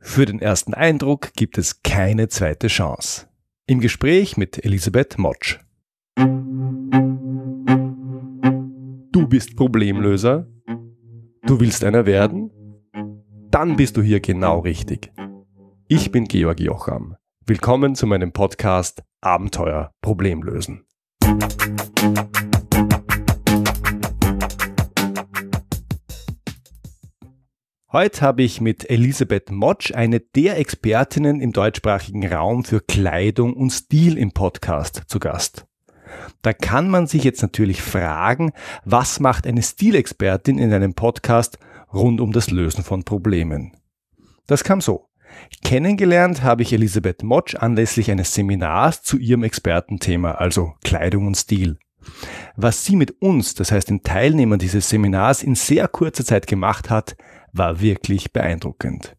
Für den ersten Eindruck gibt es keine zweite Chance. Im Gespräch mit Elisabeth Motsch. Du bist Problemlöser? Du willst einer werden? Dann bist du hier genau richtig. Ich bin Georg Jocham. Willkommen zu meinem Podcast Abenteuer Problemlösen. Heute habe ich mit Elisabeth Motsch eine der Expertinnen im deutschsprachigen Raum für Kleidung und Stil im Podcast zu Gast. Da kann man sich jetzt natürlich fragen, was macht eine Stilexpertin in einem Podcast rund um das Lösen von Problemen? Das kam so. Kennengelernt habe ich Elisabeth Motsch anlässlich eines Seminars zu ihrem Expertenthema, also Kleidung und Stil. Was sie mit uns, das heißt den Teilnehmern dieses Seminars, in sehr kurzer Zeit gemacht hat, war wirklich beeindruckend.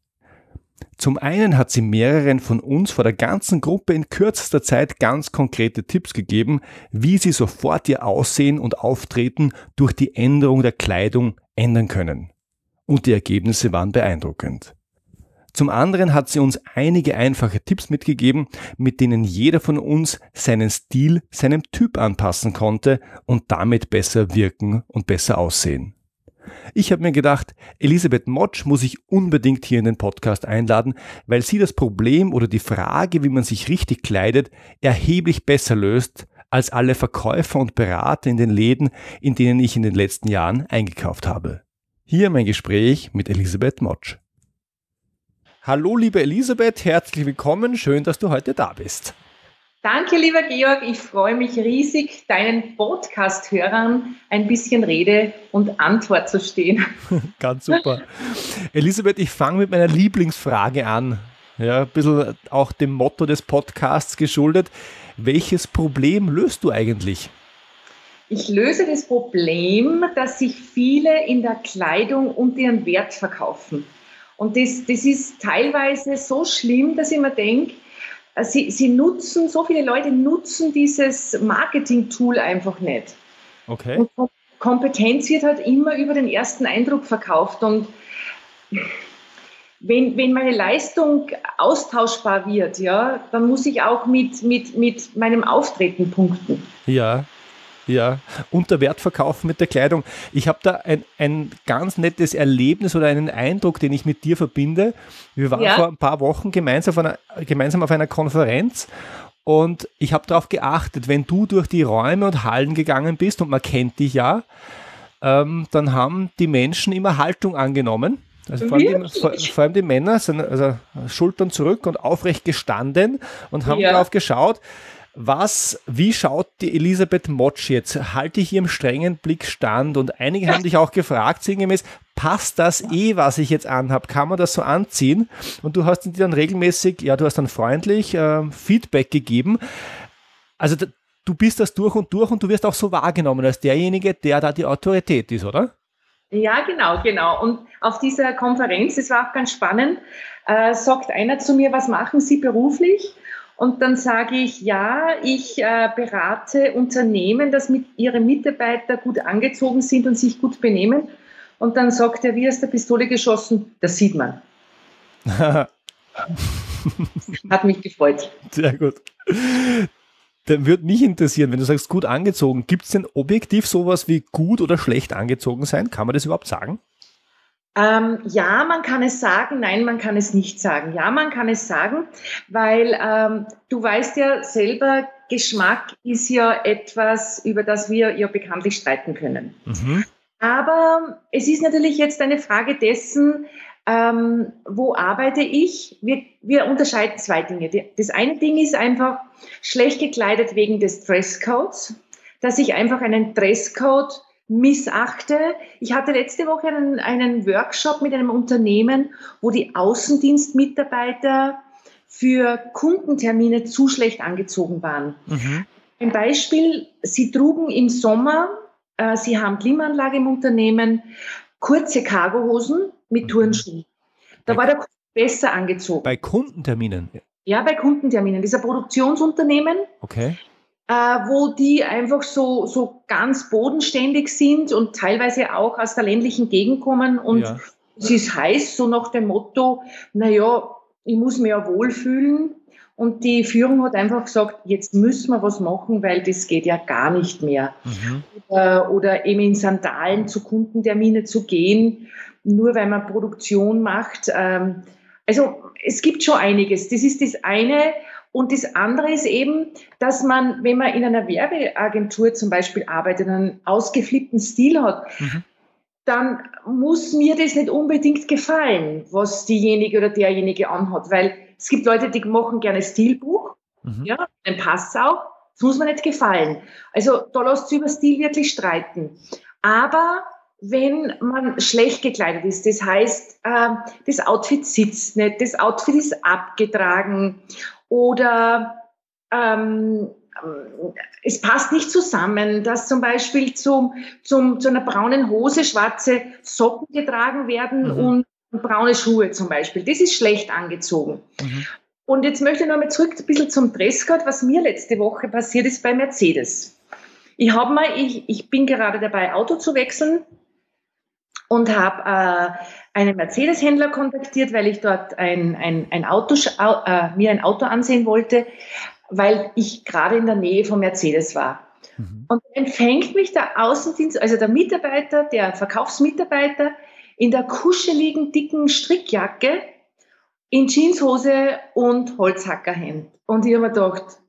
Zum einen hat sie mehreren von uns vor der ganzen Gruppe in kürzester Zeit ganz konkrete Tipps gegeben, wie sie sofort ihr Aussehen und Auftreten durch die Änderung der Kleidung ändern können. Und die Ergebnisse waren beeindruckend. Zum anderen hat sie uns einige einfache Tipps mitgegeben, mit denen jeder von uns seinen Stil seinem Typ anpassen konnte und damit besser wirken und besser aussehen. Ich habe mir gedacht, Elisabeth Motsch muss ich unbedingt hier in den Podcast einladen, weil sie das Problem oder die Frage, wie man sich richtig kleidet, erheblich besser löst als alle Verkäufer und Berater in den Läden, in denen ich in den letzten Jahren eingekauft habe. Hier mein Gespräch mit Elisabeth Motsch. Hallo liebe Elisabeth, herzlich willkommen, schön, dass du heute da bist. Danke, lieber Georg. Ich freue mich riesig, deinen Podcast-Hörern ein bisschen Rede und Antwort zu stehen. Ganz super. Elisabeth, ich fange mit meiner Lieblingsfrage an. Ja, ein bisschen auch dem Motto des Podcasts geschuldet. Welches Problem löst du eigentlich? Ich löse das Problem, dass sich viele in der Kleidung unter ihren Wert verkaufen. Und das, das ist teilweise so schlimm, dass ich mir denke, sie, sie nutzen, so viele Leute nutzen dieses Marketing-Tool einfach nicht. Okay. Und Kompetenz wird halt immer über den ersten Eindruck verkauft. Und wenn, wenn meine Leistung austauschbar wird, ja, dann muss ich auch mit, mit, mit meinem Auftreten punkten. Ja, ja, unter Wertverkauf mit der Kleidung. Ich habe da ein, ein ganz nettes Erlebnis oder einen Eindruck, den ich mit dir verbinde. Wir waren ja. vor ein paar Wochen gemeinsam auf einer, gemeinsam auf einer Konferenz und ich habe darauf geachtet, wenn du durch die Räume und Hallen gegangen bist und man kennt dich ja, ähm, dann haben die Menschen immer Haltung angenommen. Also vor allem, die, vor, vor allem, die, Männer sind also Schultern zurück und aufrecht gestanden und haben ja. darauf geschaut, was, wie schaut die Elisabeth Motsch jetzt? Halte ich ihrem strengen Blick stand? Und einige haben dich auch gefragt, sinngemäß, passt das eh, was ich jetzt anhabe? Kann man das so anziehen? Und du hast dir dann regelmäßig, ja, du hast dann freundlich äh, Feedback gegeben. Also du bist das durch und durch und du wirst auch so wahrgenommen als derjenige, der da die Autorität ist, oder? Ja, genau, genau. Und auf dieser Konferenz, das war auch ganz spannend, äh, sagt einer zu mir, was machen Sie beruflich? Und dann sage ich, ja, ich äh, berate Unternehmen, dass mit ihre Mitarbeiter gut angezogen sind und sich gut benehmen. Und dann sagt er, wie aus der Pistole geschossen, das sieht man. Hat mich gefreut. Sehr gut. Dann würde mich interessieren, wenn du sagst, gut angezogen, gibt es denn objektiv sowas wie gut oder schlecht angezogen sein? Kann man das überhaupt sagen? Ähm, ja, man kann es sagen, nein, man kann es nicht sagen. Ja, man kann es sagen, weil ähm, du weißt ja selber, Geschmack ist ja etwas, über das wir ja bekanntlich streiten können. Mhm. Aber es ist natürlich jetzt eine Frage dessen, ähm, wo arbeite ich? Wir, wir unterscheiden zwei Dinge. Das eine Ding ist einfach schlecht gekleidet wegen des Dresscodes, dass ich einfach einen Dresscode missachte. Ich hatte letzte Woche einen, einen Workshop mit einem Unternehmen, wo die Außendienstmitarbeiter für Kundentermine zu schlecht angezogen waren. Mhm. Ein Beispiel, sie trugen im Sommer, äh, sie haben Klimaanlage im Unternehmen, kurze Cargohosen mit mhm. Turnschuhen. Da bei, war der Kunde besser angezogen. Bei Kundenterminen? Ja, bei Kundenterminen. Das ist ein Produktionsunternehmen. Okay äh, wo die einfach so, so ganz bodenständig sind und teilweise auch aus der ländlichen Gegend kommen und ja. Es ist heiß, so nach dem Motto, naja, ich muss mich ja wohlfühlen. Und die Führung hat einfach gesagt, jetzt müssen wir was machen, weil das geht ja gar nicht mehr. Mhm. Oder, oder, eben in Sandalen zu Kundentermine zu gehen, nur weil man Produktion macht. Ähm, also es gibt schon einiges. Das ist das eine. Und das andere ist eben, dass man, wenn man in einer Werbeagentur zum Beispiel arbeitet, einen ausgeflippten Stil hat, mhm dann muss mir das nicht unbedingt gefallen, was diejenige oder derjenige anhat, weil es gibt Leute, die machen gerne Stilbuch, mhm. ja, dann passt auch, das muss mir nicht gefallen. Also da lässt sich über Stil wirklich streiten. Aber wenn man schlecht gekleidet ist, das heißt, äh, das Outfit sitzt nicht, das Outfit ist abgetragen oder ähm, es passt nicht zusammen, dass zum Beispiel zum, zum, zu einer braunen Hose schwarze Socken getragen werden mhm. und braune Schuhe zum Beispiel. Das ist schlecht angezogen. Mhm. Und jetzt möchte ich nochmal zurück ein bisschen zum Dresscode, was mir letzte Woche passiert ist bei Mercedes. Ich habe mal, ich, ich bin gerade dabei, Auto zu wechseln und habe äh, einen Mercedes-Händler kontaktiert, weil ich dort ein, ein, ein Auto, äh, mir ein Auto ansehen wollte, weil ich gerade in der Nähe von Mercedes war. Mhm. Und empfängt mich der Außendienst, also der Mitarbeiter, der Verkaufsmitarbeiter, in der kuscheligen, dicken Strickjacke, in Jeanshose und Holzhackerhemd. Und ich habe mir gedacht,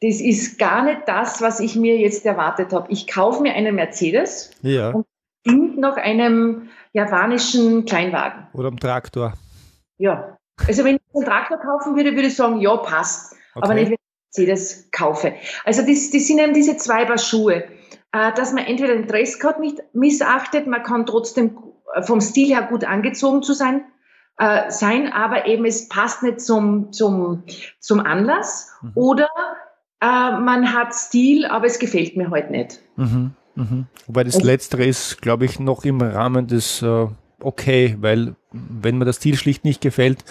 das ist gar nicht das, was ich mir jetzt erwartet habe. Ich kaufe mir einen Mercedes ja. und klingt nach einem japanischen Kleinwagen. Oder einem Traktor. Ja. Also wenn ich einen Traktor kaufen würde, würde ich sagen, ja, passt. Okay. Aber nicht, wenn ich Mercedes kaufe. Also das, das sind eben diese zwei Paar Schuhe. Äh, dass man entweder den Dresscode nicht missachtet, man kann trotzdem äh, vom Stil her gut angezogen zu sein, äh, sein, aber eben es passt nicht zum, zum, zum Anlass. Mhm. Oder äh, man hat Stil, aber es gefällt mir heute halt nicht. Mhm. Mhm. Wobei das also, Letztere ist, glaube ich, noch im Rahmen des äh, okay, weil wenn mir das Stil schlicht nicht gefällt,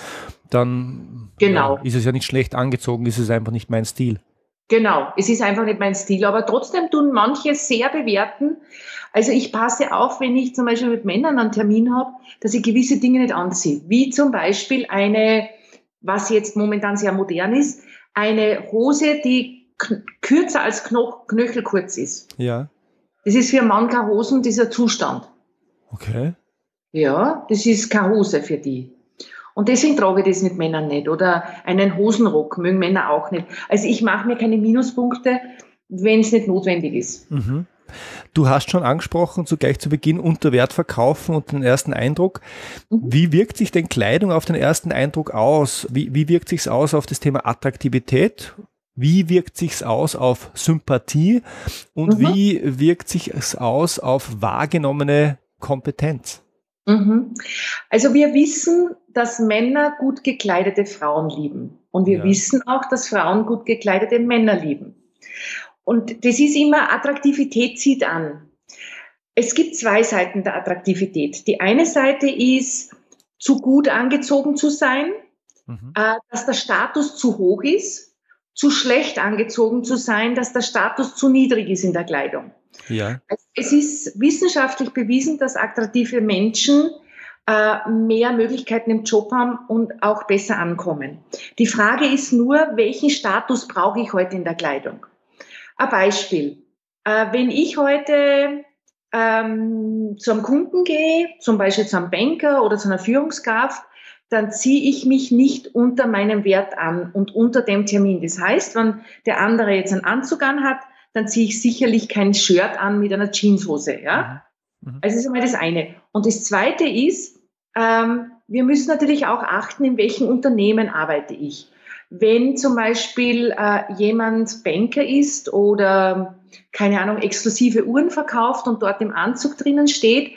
dann genau. ja, ist es ja nicht schlecht angezogen, ist es einfach nicht mein Stil. Genau, es ist einfach nicht mein Stil, aber trotzdem tun manche sehr bewerten. Also ich passe auf, wenn ich zum Beispiel mit Männern einen Termin habe, dass ich gewisse Dinge nicht anziehe. Wie zum Beispiel eine, was jetzt momentan sehr modern ist, eine Hose, die kürzer als Knoch Knöchel kurz ist. Ja. Das ist für Mann keine Hosen, dieser Zustand. Okay. Ja, das ist keine Hose für die. Und deswegen trage ich das mit Männern nicht. Oder einen Hosenrock mögen Männer auch nicht. Also ich mache mir keine Minuspunkte, wenn es nicht notwendig ist. Mhm. Du hast schon angesprochen, so gleich zu Beginn, unter Wert verkaufen und den ersten Eindruck. Mhm. Wie wirkt sich denn Kleidung auf den ersten Eindruck aus? Wie, wie wirkt sich aus auf das Thema Attraktivität? Wie wirkt sich's aus auf Sympathie? Und mhm. wie wirkt sich's aus auf wahrgenommene Kompetenz? Mhm. Also wir wissen, dass Männer gut gekleidete Frauen lieben. Und wir ja. wissen auch, dass Frauen gut gekleidete Männer lieben. Und das ist immer, Attraktivität zieht an. Es gibt zwei Seiten der Attraktivität. Die eine Seite ist, zu gut angezogen zu sein, mhm. äh, dass der Status zu hoch ist, zu schlecht angezogen zu sein, dass der Status zu niedrig ist in der Kleidung. Ja. Also es ist wissenschaftlich bewiesen, dass attraktive Menschen äh, mehr Möglichkeiten im Job haben und auch besser ankommen. Die Frage ist nur, welchen Status brauche ich heute in der Kleidung? Ein Beispiel. Äh, wenn ich heute ähm, zum Kunden gehe, zum Beispiel zum Banker oder zu einer Führungskraft, dann ziehe ich mich nicht unter meinem Wert an und unter dem Termin. Das heißt, wenn der andere jetzt einen Anzug anhat, dann ziehe ich sicherlich kein Shirt an mit einer Jeanshose. Ja? Mhm. mhm. Also das ist einmal das eine. Und das zweite ist, ähm, wir müssen natürlich auch achten, in welchem Unternehmen arbeite ich. Wenn zum Beispiel äh, jemand Banker ist oder keine Ahnung, exklusive Uhren verkauft und dort im Anzug drinnen steht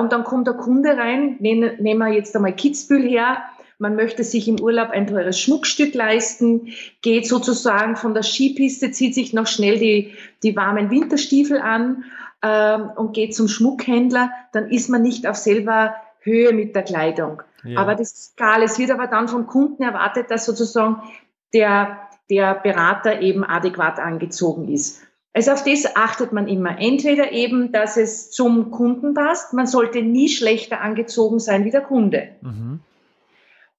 und dann kommt der Kunde rein, nehmen, nehmen wir jetzt einmal Kitzbühel her, man möchte sich im Urlaub ein teures Schmuckstück leisten, geht sozusagen von der Skipiste, zieht sich noch schnell die, die warmen Winterstiefel an ähm, und geht zum Schmuckhändler, dann ist man nicht auf selber Höhe mit der Kleidung. Ja. Aber das ist egal. Es wird aber dann vom Kunden erwartet, dass sozusagen der, der Berater eben adäquat angezogen ist. Also auf das achtet man immer. Entweder eben, dass es zum Kunden passt. Man sollte nie schlechter angezogen sein wie der Kunde. Mhm.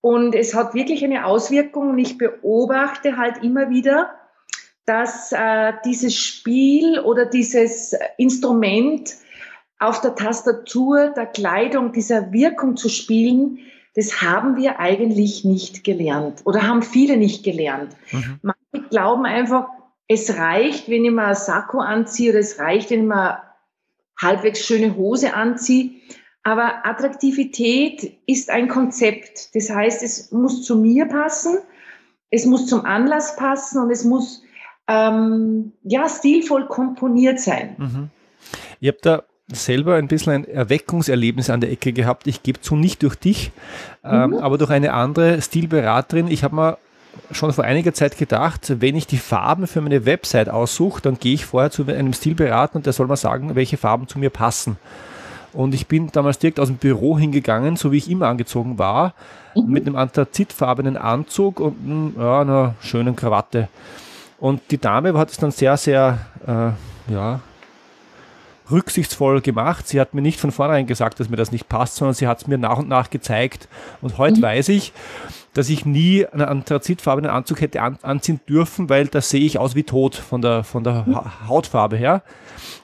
Und es hat wirklich eine Auswirkung. Und ich beobachte halt immer wieder, dass äh, dieses Spiel oder dieses Instrument auf der Tastatur der Kleidung dieser Wirkung zu spielen, das haben wir eigentlich nicht gelernt oder haben viele nicht gelernt. Mhm. Manche glauben einfach, es reicht, wenn ich mal ein Sakko anziehe oder es reicht, wenn ich mal halbwegs schöne Hose anziehe. Aber Attraktivität ist ein Konzept. Das heißt, es muss zu mir passen, es muss zum Anlass passen und es muss ähm, ja stilvoll komponiert sein. Mhm. Ihr habt da selber ein bisschen ein Erweckungserlebnis an der Ecke gehabt. Ich gebe zu, nicht durch dich, ähm, mhm. ähm, aber durch eine andere Stilberaterin. Ich habe mal schon vor einiger Zeit gedacht, wenn ich die Farben für meine Website aussuche, dann gehe ich vorher zu einem Stilberater und der soll mal sagen, welche Farben zu mir passen. Und ich bin damals direkt aus dem Büro hingegangen, so wie ich immer angezogen war, mhm. mit einem anthrazitfarbenen Anzug und ja, einer schönen Krawatte. Und die Dame hat es dann sehr, sehr äh, ja, rücksichtsvoll gemacht. Sie hat mir nicht von vornherein gesagt, dass mir das nicht passt, sondern sie hat es mir nach und nach gezeigt. Und heute mhm. weiß ich, dass ich nie einen anthrazitfarbenen Anzug hätte an, anziehen dürfen, weil da sehe ich aus wie tot von der, von der mhm. Hautfarbe her.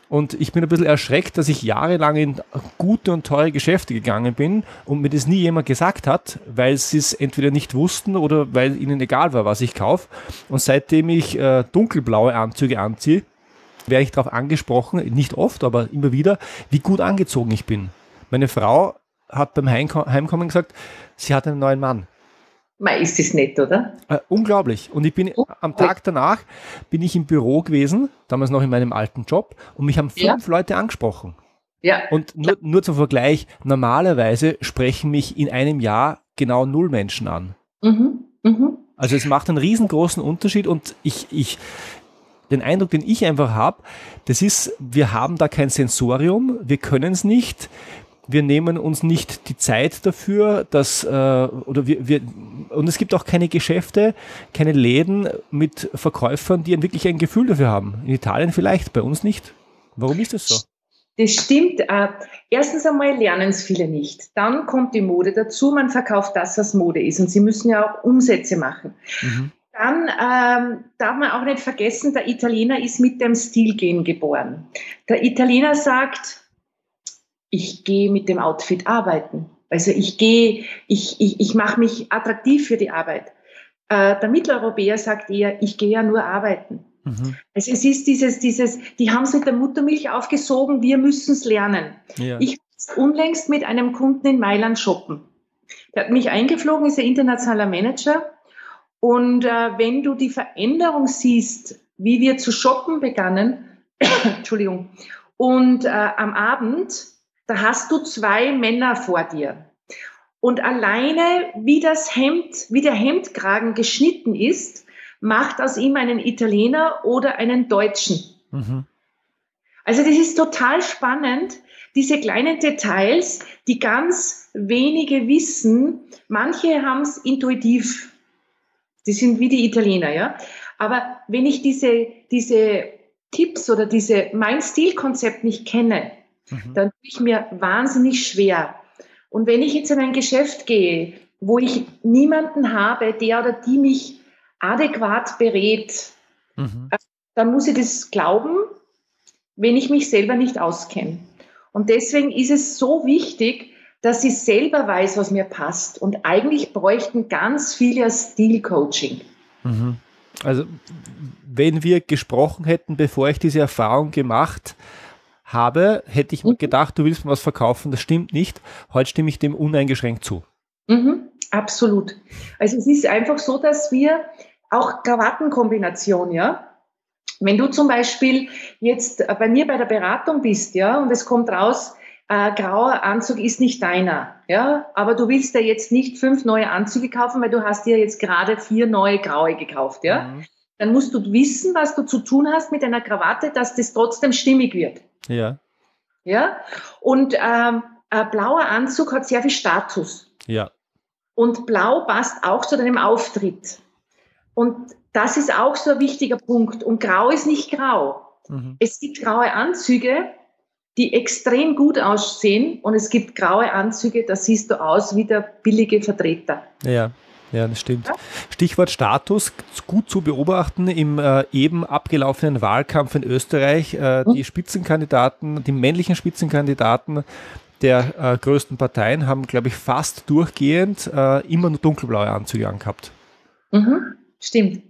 Und ich bin ein bisschen erschreckt, dass ich jahrelang in gute und teure Geschäfte gegangen bin und mir das nie jemand gesagt hat, weil sie es entweder nicht wussten oder weil ihnen egal war, was ich kaufe. Und seitdem ich äh, dunkelblaue Anzüge anziehe, werde ich darauf angesprochen, nicht oft, aber immer wieder, wie gut angezogen ich bin. Meine Frau hat beim Heimkommen gesagt, sie hat einen neuen Mann. Man ist es nett, oder? Äh, unglaublich. Und ich bin oh, am Tag danach bin ich im Büro gewesen, damals noch in meinem alten Job, und mich haben fünf ja. Leute angesprochen. Ja. Und nur, nur zum Vergleich, normalerweise sprechen mich in einem Jahr genau null Menschen an. Mhm. Mhm. Also es macht einen riesengroßen Unterschied und ich, ich, den Eindruck, den ich einfach habe, das ist, wir haben da kein Sensorium, wir können es nicht, wir nehmen uns nicht die Zeit dafür, dass, äh, oder wir, wir, und es gibt auch keine Geschäfte, keine Läden mit Verkäufern, die wirklich ein Gefühl dafür haben. In Italien vielleicht, bei uns nicht. Warum ist das so? Das stimmt. Äh, erstens einmal lernen es viele nicht. Dann kommt die Mode dazu. Man verkauft das, was Mode ist. Und sie müssen ja auch Umsätze machen. Mhm. Dann ähm, darf man auch nicht vergessen, der Italiener ist mit dem Stilgehen geboren. Der Italiener sagt, ich gehe mit dem Outfit arbeiten. Also ich gehe, ich, ich, ich mache mich attraktiv für die Arbeit. Äh, der Mitteleuropäer sagt eher, ich gehe ja nur arbeiten. Mhm. Also es ist dieses, dieses, die haben es mit der Muttermilch aufgesogen, wir müssen es lernen. Ja. Ich war unlängst mit einem Kunden in Mailand shoppen. Der hat mich eingeflogen, ist ein internationaler Manager. Und äh, wenn du die Veränderung siehst, wie wir zu shoppen begannen, Entschuldigung, und äh, am Abend da hast du zwei Männer vor dir. Und alleine, wie das Hemd, wie der Hemdkragen geschnitten ist, macht aus ihm einen Italiener oder einen Deutschen. Mhm. Also das ist total spannend, diese kleinen Details, die ganz wenige wissen. Manche haben es intuitiv. Die sind wie die Italiener, ja. Aber wenn ich diese, diese Tipps oder diese, mein Stilkonzept nicht kenne, mhm. dann tue ich mir wahnsinnig schwer. Und wenn ich jetzt in ein Geschäft gehe, wo ich niemanden habe, der oder die mich adäquat berät, mhm. Äh, dann muss ich das glauben, wenn ich mich selber nicht auskenne. Und deswegen ist es so wichtig, dass ich selber weiß, was mir passt. Und eigentlich bräuchten ganz viele Stil-Coaching. Mhm. Also, wenn wir gesprochen hätten, bevor ich diese Erfahrung gemacht habe, hätte ich mhm. gedacht, du willst mir was verkaufen. Das stimmt nicht. Heute stimme ich dem uneingeschränkt zu. Mhm, absolut. Also es ist einfach so, dass wir auch Krawattenkombination, ja. Wenn du zum Beispiel jetzt bei mir bei der Beratung bist, ja, und es kommt raus, äh, grauer Anzug ist nicht deiner, ja, aber du willst ja jetzt nicht fünf neue Anzüge kaufen, weil du hast dir jetzt gerade vier neue graue gekauft, ja. Mhm. Dann musst du wissen, was du zu tun hast mit einer Krawatte, dass das trotzdem stimmig wird. Ja. Ja. Und ähm, ein blauer Anzug hat sehr viel Status. Ja. Und blau passt auch zu deinem Auftritt. Und das ist auch so ein wichtiger Punkt. Und grau ist nicht grau. Mhm. Es gibt graue Anzüge, die extrem gut aussehen und es gibt graue Anzüge, da siehst du aus wie der billige Vertreter. Ja. Ja, das stimmt. Ja? Stichwort Status, gut zu beobachten im äh, eben abgelaufenen Wahlkampf in Österreich. Äh, mhm. Die Spitzenkandidaten, die männlichen Spitzenkandidaten der äh, größten Parteien haben, glaube ich, fast durchgehend äh, immer nur dunkelblaue Anzüge angehabt. Mhm. Stimmt.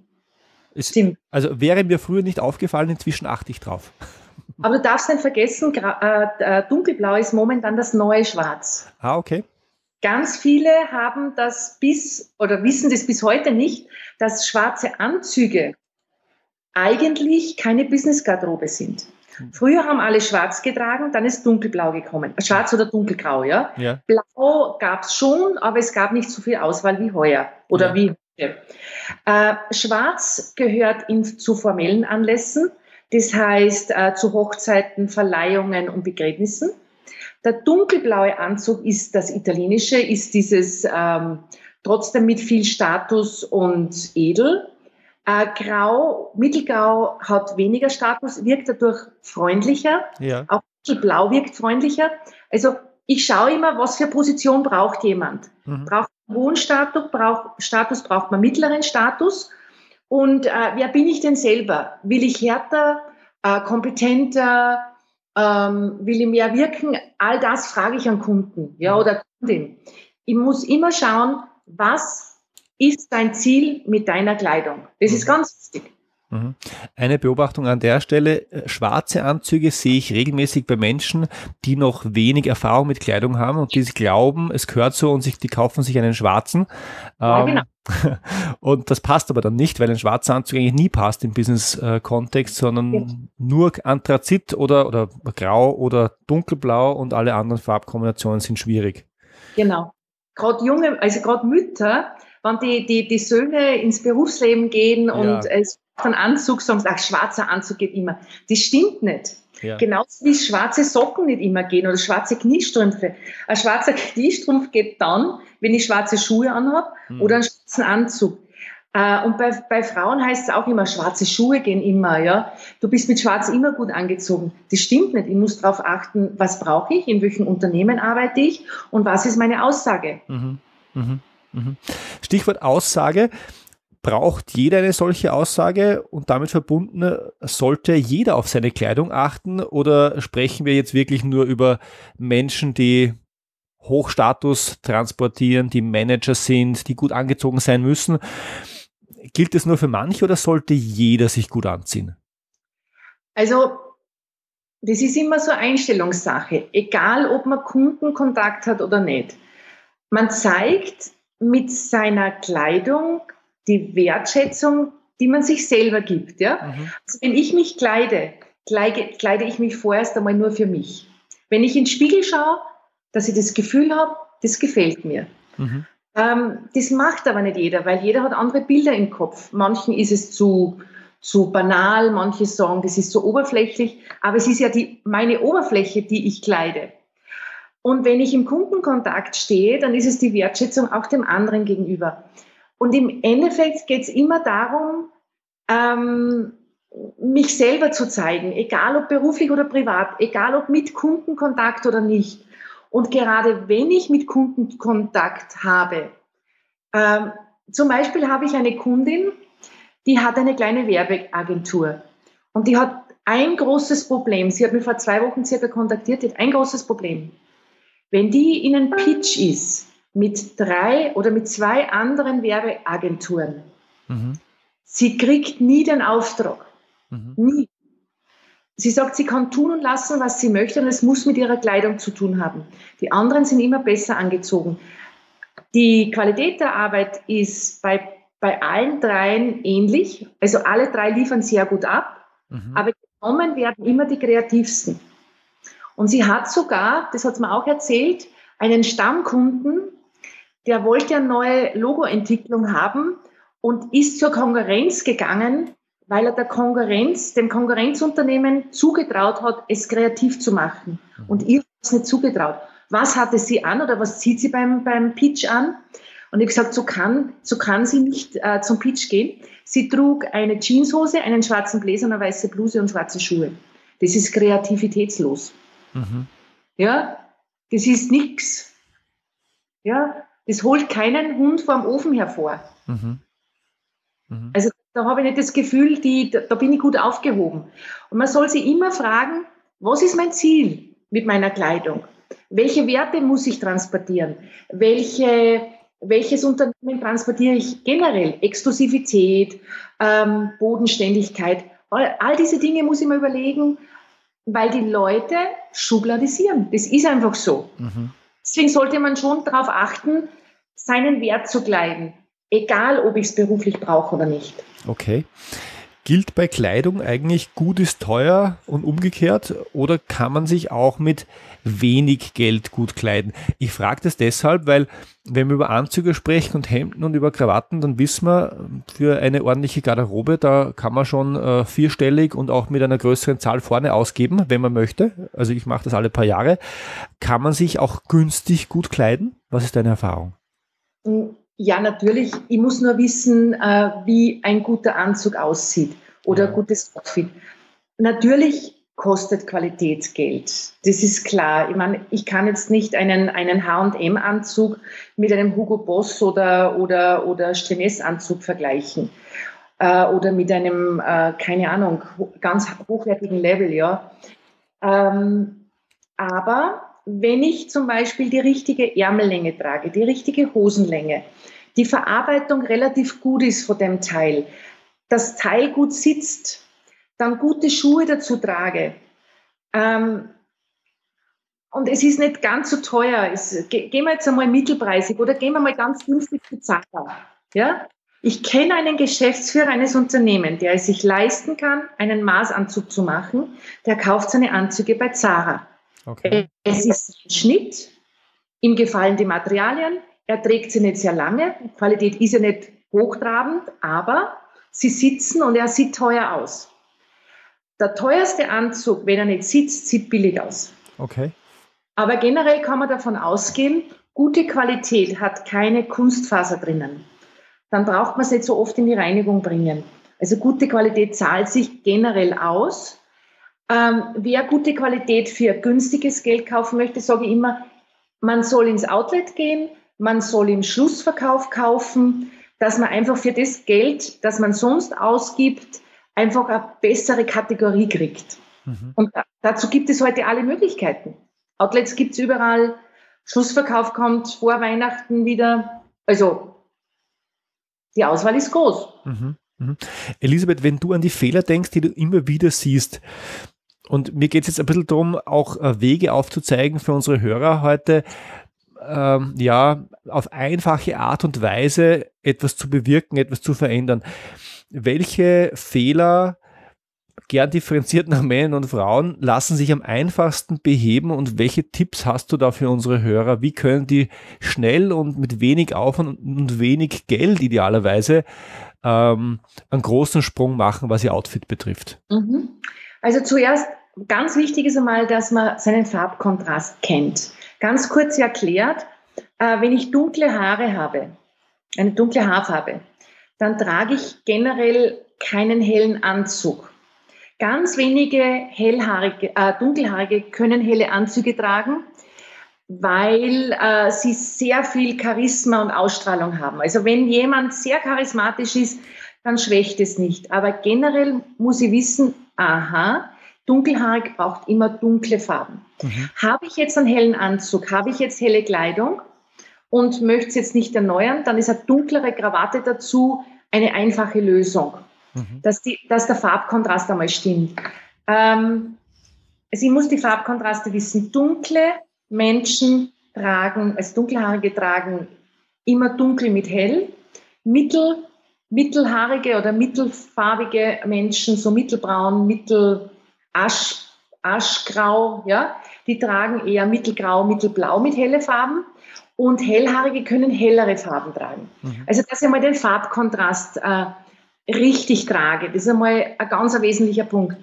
Es, Stimmt. Also wäre mir früher nicht aufgefallen, inzwischen achte ich drauf. Aber du darfst nicht vergessen, äh, äh, dunkelblau ist momentan das neue Schwarz. Ah, okay. Ganz viele haben das bis oder wissen das bis heute nicht, dass schwarze Anzüge eigentlich keine Business-Garderobe sind. Hm. Früher haben alle schwarz getragen, dann ist dunkelblau gekommen. Schwarz oder dunkelgrau, ja. ja. Blau gab es schon, aber es gab nicht so viel Auswahl wie heuer oder ja. wie heute. Äh, schwarz gehört in, zu formellen Anlässen, das heißt äh, zu Hochzeiten, Verleihungen und Begräbnissen. Der dunkelblaue Anzug ist das italienische, ist dieses ähm, trotzdem mit viel Status und edel. Äh, Grau, Mittelgrau hat weniger Status, wirkt dadurch freundlicher. Ja. Auch Mittelblau wirkt freundlicher. Also ich schaue immer, was für Position braucht jemand. Mhm. Braucht man hohen Status, braucht, Status, braucht man mittleren Status. Und äh, wer bin ich denn selber? Will ich härter, äh, kompetenter, ähm, will ich mehr wirken? All das frage ich an Kunden ja, mhm. oder Kundin. Ich muss immer schauen, was ist dein Ziel mit deiner Kleidung? Das ist mhm. ganz wichtig. Mhm. Eine Beobachtung an der Stelle, äh, schwarze Anzüge sehe ich regelmäßig bei Menschen, die noch wenig Erfahrung mit Kleidung haben und die glauben, es gehört so und sich, die kaufen sich einen schwarzen. Ja, genau. Und das passt aber dann nicht, weil ein schwarzer Anzug eigentlich nie passt im Business-Kontext, sondern ja. nur Anthrazit oder, oder Grau oder Dunkelblau und alle anderen Farbkombinationen sind schwierig. Genau. Gerade junge, also gerade Mütter, wenn die, die, die Söhne ins Berufsleben gehen und ja. es von Anzug sagen, ach, schwarzer Anzug geht immer. Das stimmt nicht. Ja. Genauso wie schwarze Socken nicht immer gehen oder schwarze Kniestrümpfe. Ein schwarzer Kniestrumpf geht dann, wenn ich schwarze Schuhe anhabe hm. oder einen schwarzen Anzug. Äh, und bei, bei Frauen heißt es auch immer, schwarze Schuhe gehen immer, ja. Du bist mit Schwarz immer gut angezogen. Das stimmt nicht. Ich muss darauf achten, was brauche ich, in welchem Unternehmen arbeite ich und was ist meine Aussage. Mhm. Mhm. Mhm. Stichwort Aussage. Braucht jeder eine solche Aussage und damit verbunden sollte jeder auf seine Kleidung achten oder sprechen wir jetzt wirklich nur über Menschen, die Hochstatus transportieren, die Manager sind, die gut angezogen sein müssen? Gilt es nur für manche oder sollte jeder sich gut anziehen? Also das ist immer so Einstellungssache, egal ob man Kundenkontakt hat oder nicht. Man zeigt mit seiner Kleidung die Wertschätzung, die man sich selber gibt. Ja? Mhm. Also wenn ich mich kleide, kleide, kleide ich mich vorerst einmal nur für mich. Wenn ich in den Spiegel schaue, dass ich das Gefühl habe, das gefällt mir. Mhm. Ähm, das macht aber nicht jeder, weil jeder hat andere Bilder im Kopf. Manchen ist es zu, zu banal, manche sagen, das ist so oberflächlich, aber es ist ja die, meine Oberfläche, die ich kleide. Und wenn ich im Kundenkontakt stehe, dann ist es die Wertschätzung auch dem anderen gegenüber. Und im Endeffekt geht es immer darum, ähm, mich selber zu zeigen, egal ob beruflich oder privat, egal ob mit Kundenkontakt oder nicht. Und gerade wenn ich mit Kundenkontakt habe, ähm, zum Beispiel habe ich eine Kundin, die hat eine kleine Werbeagentur und die hat ein großes Problem. Sie hat mich vor zwei Wochen circa kontaktiert, die hat ein großes Problem. Wenn die in einem Pitch ist mit drei oder mit zwei anderen Werbeagenturen, mhm. sie kriegt nie den Auftrag. Mhm. Nie. Sie sagt, sie kann tun und lassen, was sie möchte und es muss mit ihrer Kleidung zu tun haben. Die anderen sind immer besser angezogen. Die Qualität der Arbeit ist bei, bei allen dreien ähnlich. Also alle drei liefern sehr gut ab, mhm. aber genommen werden immer die kreativsten. Und sie hat sogar, das hat sie mir auch erzählt, einen Stammkunden, der wollte eine neue Logoentwicklung haben und ist zur Konkurrenz gegangen, weil er der Konkurrenz, dem Konkurrenzunternehmen zugetraut hat, es kreativ zu machen. Und ihr hat es nicht zugetraut. Was hatte sie an oder was zieht sie beim, beim Pitch an? Und ich gesagt, so kann, so kann sie nicht äh, zum Pitch gehen. Sie trug eine Jeanshose, einen schwarzen Bläser, eine weiße Bluse und schwarze Schuhe. Das ist kreativitätslos. Mhm. Ja, das ist nichts. Ja, das holt keinen Hund vom Ofen hervor. Mhm. Mhm. Also da habe ich nicht das Gefühl, die, da, da bin ich gut aufgehoben. Und man soll sich immer fragen, was ist mein Ziel mit meiner Kleidung? Welche Werte muss ich transportieren? Welche, welches Unternehmen transportiere ich generell? Exklusivität, ähm, Bodenständigkeit. All, all diese Dinge muss ich mir überlegen, weil die Leute schubladisieren. Das ist einfach so. Mhm. Deswegen sollte man schon darauf achten, seinen Wert zu kleiden. Egal, ob ich es beruflich brauche oder nicht. Okay. Gilt bei Kleidung eigentlich gut ist teuer und umgekehrt oder kann man sich auch mit wenig Geld gut kleiden? Ich frage das deshalb, weil wenn wir über Anzüge sprechen und Hemden und über Krawatten, dann wissen wir, für eine ordentliche Garderobe, da kann man schon äh, vierstellig und auch mit einer größeren Zahl vorne ausgeben, wenn man möchte. Also ich mache das alle paar Jahre. Kann man sich auch günstig gut kleiden? Was ist deine Erfahrung? Hm, ja, natürlich. Ich muss nur wissen, äh, wie ein guter Anzug aussieht oder ein gutes Outfit. Natürlich kostet Qualität Geld. Das ist klar. Ich meine, ich kann jetzt nicht einen, einen H&M-Anzug mit einem Hugo Boss oder, oder, oder Strenes-Anzug vergleichen. Äh, oder mit einem, äh, keine Ahnung, ganz hochwertigen Level, ja. Ähm, aber wenn ich zum Beispiel die richtige Ärmellänge trage, die richtige Hosenlänge, die Verarbeitung relativ gut ist von dem Teil, das Teil gut sitzt, dann gute Schuhe dazu trage. Ähm, und es ist nicht ganz so teuer. Es, gehen wir jetzt einmal mittelpreisig oder gehen wir mal ganz günstig zu Zara. Ja? Ich kenne einen Geschäftsführer eines Unternehmens, der es sich leisten kann, einen Maßanzug zu machen. Der kauft seine Anzüge bei Zara. Okay. Es ist ein Schnitt, ihm gefallen die Materialien, er trägt sie nicht sehr lange, die Qualität ist ja nicht hochtrabend, aber sie sitzen und er sieht teuer aus. Der teuerste Anzug, wenn er nicht sitzt, sieht billig aus. Okay. Aber generell kann man davon ausgehen, gute Qualität hat keine Kunstfaser drinnen. Dann braucht man es nicht so oft in die Reinigung bringen. Also gute Qualität zahlt sich generell aus. Ähm, wer gute Qualität für günstiges Geld kaufen möchte, sage ich immer, man soll ins Outlet gehen, man soll im Schlussverkauf kaufen, dass man einfach für das Geld, das man sonst ausgibt, einfach eine bessere Kategorie kriegt. Mhm. Und dazu gibt es heute alle Möglichkeiten. Outlets gibt es überall, Schlussverkauf kommt vor Weihnachten wieder. Also die Auswahl ist groß. Mhm. Mhm. Elisabeth, wenn du an die Fehler denkst, die du immer wieder siehst, und mir geht es jetzt ein bisschen darum, auch äh, Wege aufzuzeigen für unsere Hörer heute, ähm, ja, auf einfache Art und Weise etwas zu bewirken, etwas zu verändern. Welche Fehler, gern differenziert nach Männern und Frauen, lassen sich am einfachsten beheben und welche Tipps hast du da für unsere Hörer? Wie können die schnell und mit wenig Aufwand und wenig Geld idealerweise ähm, einen großen Sprung machen, was ihr Outfit betrifft? Mhm. Also zuerst ganz wichtig ist einmal, dass man seinen Farbkontrast kennt. Ganz kurz erklärt, äh, wenn ich dunkle Haare habe, eine dunkle Haarfarbe, dann trage ich generell keinen hellen Anzug. Ganz wenige hellhaarige, äh, dunkelhaarige können helle Anzüge tragen, weil äh, sie sehr viel Charisma und Ausstrahlung haben. Also wenn jemand sehr charismatisch ist, dann schwächt es nicht. Aber generell muss ich wissen, aha, dunkelhaarig braucht immer dunkle Farben. Mhm. Habe ich jetzt einen hellen Anzug, habe ich jetzt helle Kleidung und möchte es jetzt nicht erneuern, dann ist eine dunklere Krawatte dazu eine einfache Lösung, mhm. dass, die, dass der Farbkontrast einmal stimmt. Ähm, also ich muss die Farbkontraste wissen. Dunkle Menschen tragen, also dunkelhaarige tragen immer dunkel mit hell. Mittel, mittelhaarige oder mittelfarbige Menschen, so mittelbraun, mittel Asch, Aschgrau, ja, die tragen eher mittelgrau, mittelblau mit helle Farben und hellhaarige können hellere Farben tragen. Mhm. Also dass ich einmal den Farbkontrast äh, richtig trage, das ist einmal ein ganz wesentlicher Punkt.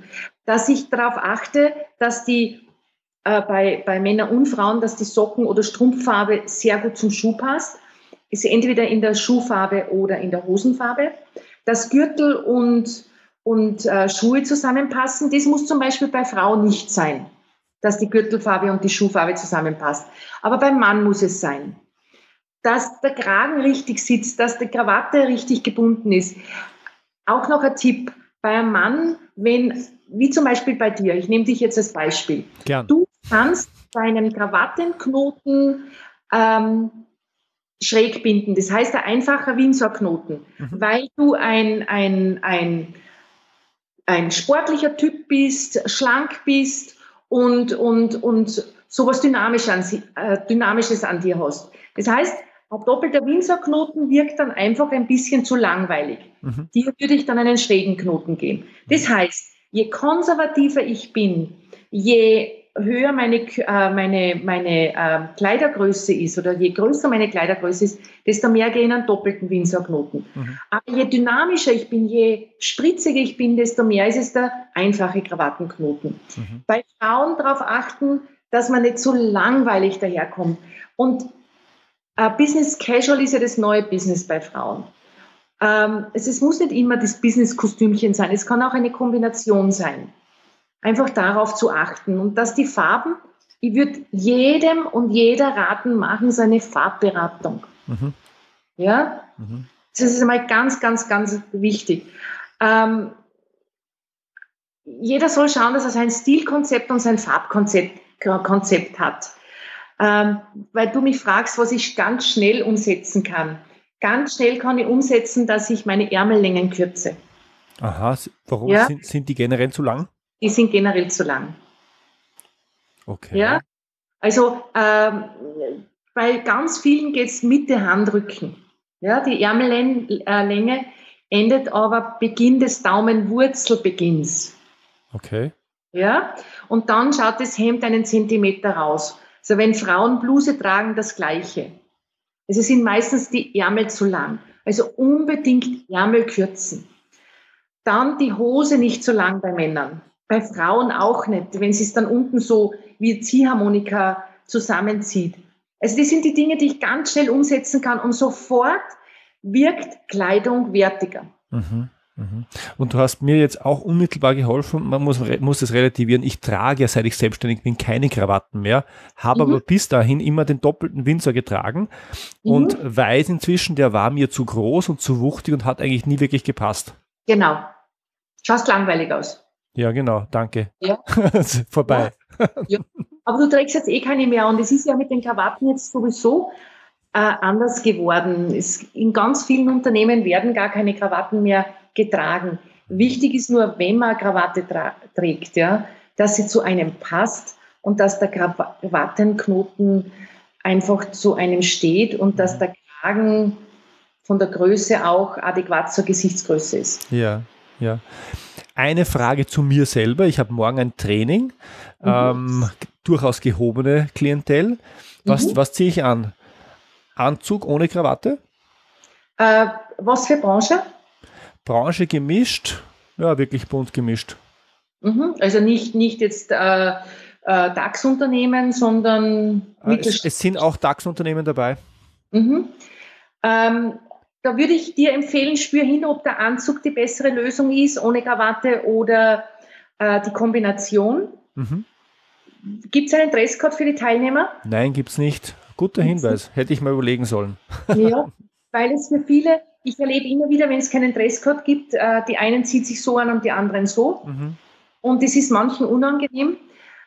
Dass ich darauf achte, dass die äh, bei, bei Männern und Frauen, dass die Socken- oder Strumpffarbe sehr gut zum Schuh passt. ist entweder in der Schuhfarbe oder in der Hosenfarbe. Dass Gürtel und, und äh, Schuhe zusammenpassen, das muss zum Beispiel bei Frauen nicht sein, dass die Gürtelfarbe und die Schuhfarbe zusammenpasst. Aber beim Mann muss es sein. Dass der Kragen richtig sitzt, dass die Krawatte richtig gebunden ist. Auch noch ein Tipp. Bei einem Mann, wenn, wie zum Beispiel bei dir, ich nehme dich jetzt als Beispiel. Gern. Du kannst deinen Krawattenknoten ähm, schräg binden. Das heißt ein einfacher Windsor-Knoten, mhm. weil du ein, ein, ein, ein sportlicher Typ bist, schlank bist und, und, und sowas Dynamisch an, äh, Dynamisches an dir hast. Das heißt, ein doppelter Windsor-Knoten wirkt dann einfach ein bisschen zu langweilig. Mhm. Dir würde ich dann einen schrägen Knoten geben. Das heißt, je konservativer ich bin, je höher meine, äh, meine, meine äh, Kleidergröße ist oder je größer meine Kleidergröße ist, desto mehr gehen einen doppelten Windsor-Knoten. Mhm. Aber je dynamischer ich bin, je spritziger ich bin, desto mehr ist es der einfache Krawattenknoten. Mhm. Bei Frauen darauf achten, dass man nicht so langweilig daherkommt. Und äh, Business Casual ist ja das neue Business bei Frauen. Ähm, es, es muss nicht immer das Business-Kostümchen sein, es kann auch eine Kombination sein einfach darauf zu achten und dass die Farben, ich würde jedem und jeder raten, machen so eine Farbberatung. Mhm. Ja, mhm. das ist einmal ganz, ganz, ganz wichtig. Ähm, jeder soll schauen, dass er sein Stilkonzept und sein Farbkonzept Konzept hat. Ähm, weil du mich fragst, was ich ganz schnell umsetzen kann. Ganz schnell kann ich umsetzen, dass ich meine Ärmellängen kürze. Aha, warum ja? sind, sind die generell zu lang? Die sind generell zu lang. Okay. Ja? Also ähm, bei ganz vielen geht es Mitte Handrücken. Ja, die Ärmellänge endet aber Beginn des Daumenwurzelbeginns. Okay. Ja, und dann schaut das Hemd einen Zentimeter raus. Also wenn Frauen Bluse tragen, das Gleiche. Also sind meistens die Ärmel zu lang. Also unbedingt Ärmel kürzen. Dann die Hose nicht zu lang bei Männern bei Frauen auch nicht, wenn sie es dann unten so wie Ziehharmonika zusammenzieht. Also das sind die Dinge, die ich ganz schnell umsetzen kann und sofort wirkt Kleidung wertiger. Mhm, mhm. Und du hast mir jetzt auch unmittelbar geholfen, man muss, muss das relativieren. Ich trage ja, seit ich selbstständig bin, keine Krawatten mehr, habe mhm. aber bis dahin immer den doppelten Windsor getragen mhm. und weiß inzwischen, der war mir zu groß und zu wuchtig und hat eigentlich nie wirklich gepasst. Genau. Schaust langweilig aus. Ja, genau, danke. Ja. Vorbei. Ja. ja. Aber du trägst jetzt eh keine mehr und es ist ja mit den Krawatten jetzt sowieso äh, anders geworden. Es, in ganz vielen Unternehmen werden gar keine Krawatten mehr getragen. Wichtig ist nur, wenn man Krawatte trägt, ja, dass sie zu einem passt und dass der Krawattenknoten einfach zu einem steht und dass der Kragen von der Größe auch adäquat zur Gesichtsgröße ist. Ja, ja eine Frage zu mir selber. Ich habe morgen ein Training, mhm. ähm, durchaus gehobene Klientel. Was, mhm. was ziehe ich an? Anzug ohne Krawatte? Äh, was für Branche? Branche gemischt, ja, wirklich bunt gemischt. Mhm. Also nicht, nicht jetzt äh, äh, DAX-Unternehmen, sondern äh, es, es, sind auch DAX-Unternehmen dabei. Mhm. Ähm, da würde ich dir empfehlen, spür hin, ob der Anzug die bessere Lösung ist, ohne Krawatte oder äh, die Kombination. Mhm. Gibt es einen Dresscode für die Teilnehmer? Nein, gibt es nicht. Guter Hinweis, hätte ich mal überlegen sollen. Ja, weil es für viele, ich erlebe immer wieder, wenn es keinen Dresscode gibt, äh, die einen zieht sich so an und die anderen so. Mhm. Und das ist manchen unangenehm.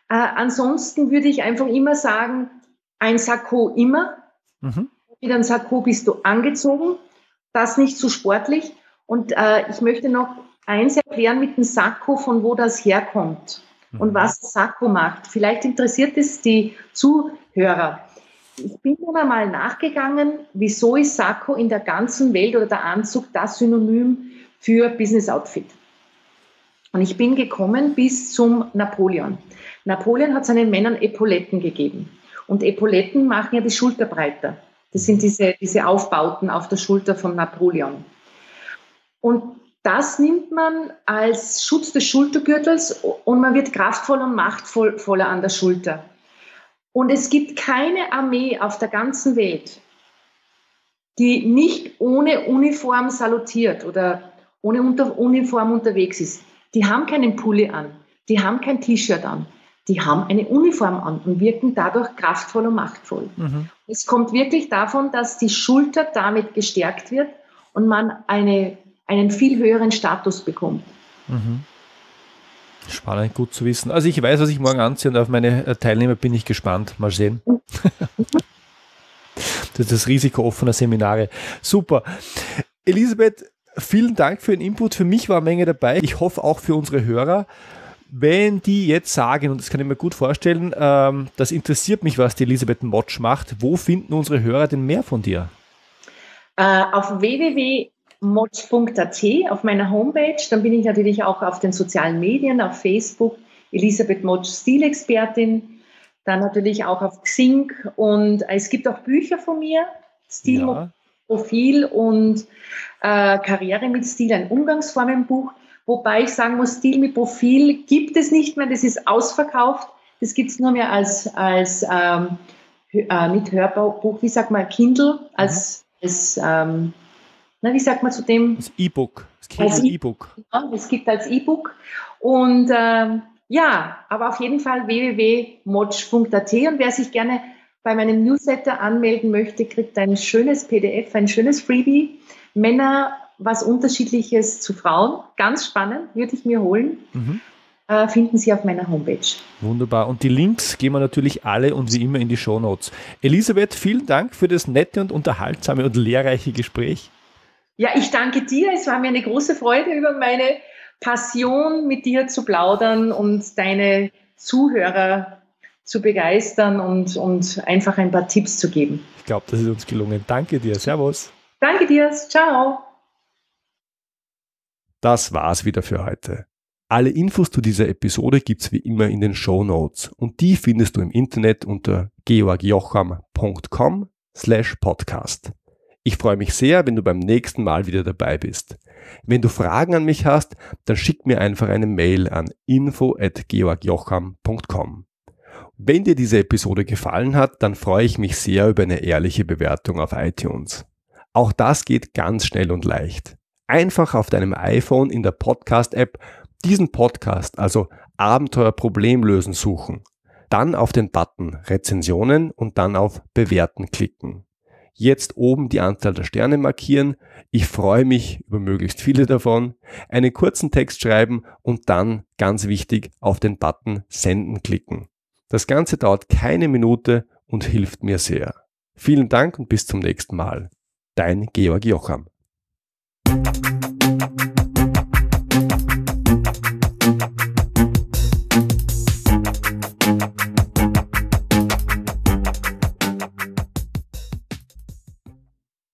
Äh, ansonsten würde ich einfach immer sagen, ein Sakko immer. Mhm. Mit einem Sakko bist du angezogen das nicht zu sportlich. Und äh, ich möchte noch eins erklären mit dem Sakko, von wo das herkommt mhm. und was Sakko macht. Vielleicht interessiert es die Zuhörer. Ich bin dann einmal nachgegangen, wieso ist Sakko in der ganzen Welt oder der Anzug das Synonym für Business Outfit. Und ich bin gekommen bis zum Napoleon. Napoleon hat seinen Männern Epauletten gegeben. Und Epauletten machen ja die Schulter breiter. Das sind diese, diese Aufbauten auf der Schulter von Napoleon. Und das nimmt man als Schutz des Schultergürtels und man wird kraftvoll und machtvoller an der Schulter. Und es gibt keine Armee auf der ganzen Welt, die nicht ohne Uniform salutiert oder ohne Uniform unterwegs ist. Die haben keinen Pulli an, die haben kein T-Shirt an, die haben eine Uniform an und wirken dadurch kraftvoll und machtvoll. Mhm. Es kommt wirklich davon, dass die Schulter damit gestärkt wird und man eine, einen viel höheren Status bekommt. Mhm. Spannend, gut zu wissen. Also ich weiß, was ich morgen anziehe und auf meine äh, Teilnehmer bin ich gespannt. Mal sehen. das ist das Risiko offener Seminare. Super. Elisabeth, vielen Dank für den Input. Für mich war eine Menge dabei. Ich hoffe auch für unsere Hörer. Wenn die jetzt sagen, und das kann ich mir gut vorstellen, ähm, das interessiert mich, was die Elisabeth Motsch macht, wo finden unsere Hörer denn mehr von dir? Äh, auf www.motsch.at, auf meiner Homepage. Dann bin ich natürlich auch auf den sozialen Medien, auf Facebook, Elisabeth Motsch Stilexpertin. Dann natürlich auch auf Xing. Und es gibt auch Bücher von mir, Stilprofil ja. und äh, Karriere mit Stil, ein Umgangsformenbuch. Wobei ich sagen muss, Stil mit Profil gibt es nicht mehr, das ist ausverkauft. Das gibt es nur mehr als, als ähm, äh, mit Hörbuch, wie sagt man, Kindle, als, mhm. als ähm, na, wie sagt man zu dem? Das E-Book. Als E-Book. Ja, es gibt als E-Book. Und ähm, ja, aber auf jeden Fall www.motsch.at und wer sich gerne bei meinem Newsletter anmelden möchte, kriegt ein schönes PDF, ein schönes Freebie. Männer was Unterschiedliches zu Frauen. Ganz spannend, würde ich mir holen. Mhm. Äh, finden Sie auf meiner Homepage. Wunderbar. Und die Links gehen wir natürlich alle und wie immer in die Show Notes. Elisabeth, vielen Dank für das nette und unterhaltsame und lehrreiche Gespräch. Ja, ich danke dir. Es war mir eine große Freude, über meine Passion mit dir zu plaudern und deine Zuhörer zu begeistern und, und einfach ein paar Tipps zu geben. Ich glaube, das ist uns gelungen. Danke dir. Servus. Danke dir. Ciao. Das war's wieder für heute. Alle Infos zu dieser Episode gibt's wie immer in den Show Notes und die findest du im Internet unter georgjocham.com slash podcast. Ich freue mich sehr, wenn du beim nächsten Mal wieder dabei bist. Wenn du Fragen an mich hast, dann schick mir einfach eine Mail an info at georgjocham.com. Wenn dir diese Episode gefallen hat, dann freue ich mich sehr über eine ehrliche Bewertung auf iTunes. Auch das geht ganz schnell und leicht einfach auf deinem iPhone in der Podcast-App diesen Podcast, also Abenteuer Problemlösen suchen, dann auf den Button Rezensionen und dann auf Bewerten klicken. Jetzt oben die Anzahl der Sterne markieren. Ich freue mich über möglichst viele davon. Einen kurzen Text schreiben und dann, ganz wichtig, auf den Button Senden klicken. Das Ganze dauert keine Minute und hilft mir sehr. Vielen Dank und bis zum nächsten Mal. Dein Georg Jocham. Thank you.